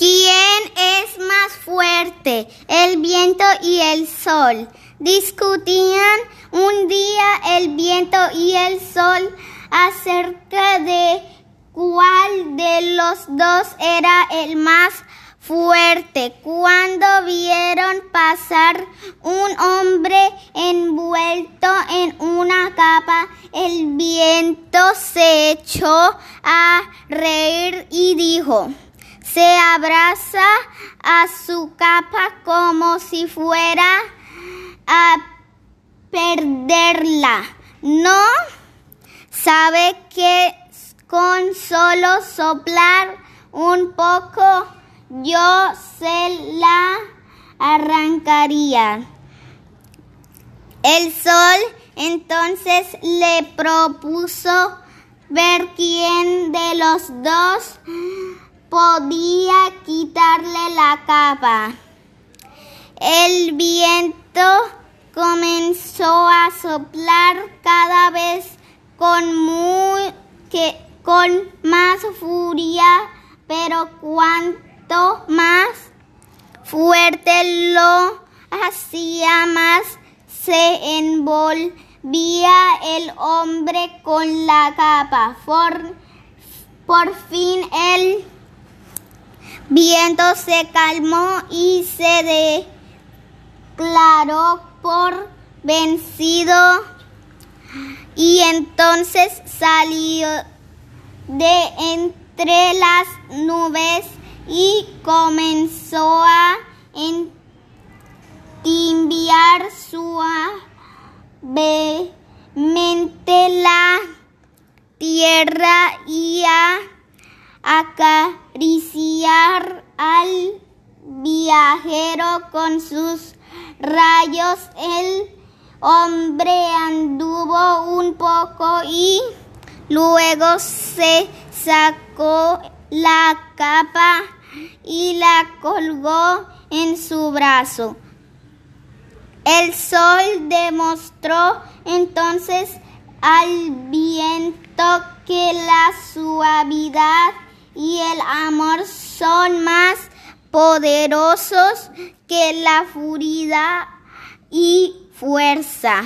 ¿Quién es más fuerte, el viento y el sol? Discutían un día el viento y el sol acerca de cuál de los dos era el más fuerte. Cuando vieron pasar un hombre envuelto en una capa, el viento se echó a reír y dijo, se abraza a su capa como si fuera a perderla. No sabe que con solo soplar un poco yo se la arrancaría. El sol entonces le propuso ver quién de los dos podía quitarle la capa. El viento comenzó a soplar cada vez con muy que con más furia, pero cuanto más fuerte lo hacía más se envolvía el hombre con la capa. Por, por fin el viento se calmó y se declaró por vencido. Y entonces salió de entre las nubes y comenzó a entimbiar suavemente la tierra y a acariciar al viajero con sus rayos. El hombre anduvo un poco y luego se sacó la capa y la colgó en su brazo. El sol demostró entonces al viento que la suavidad y el amor son más poderosos que la furia y fuerza.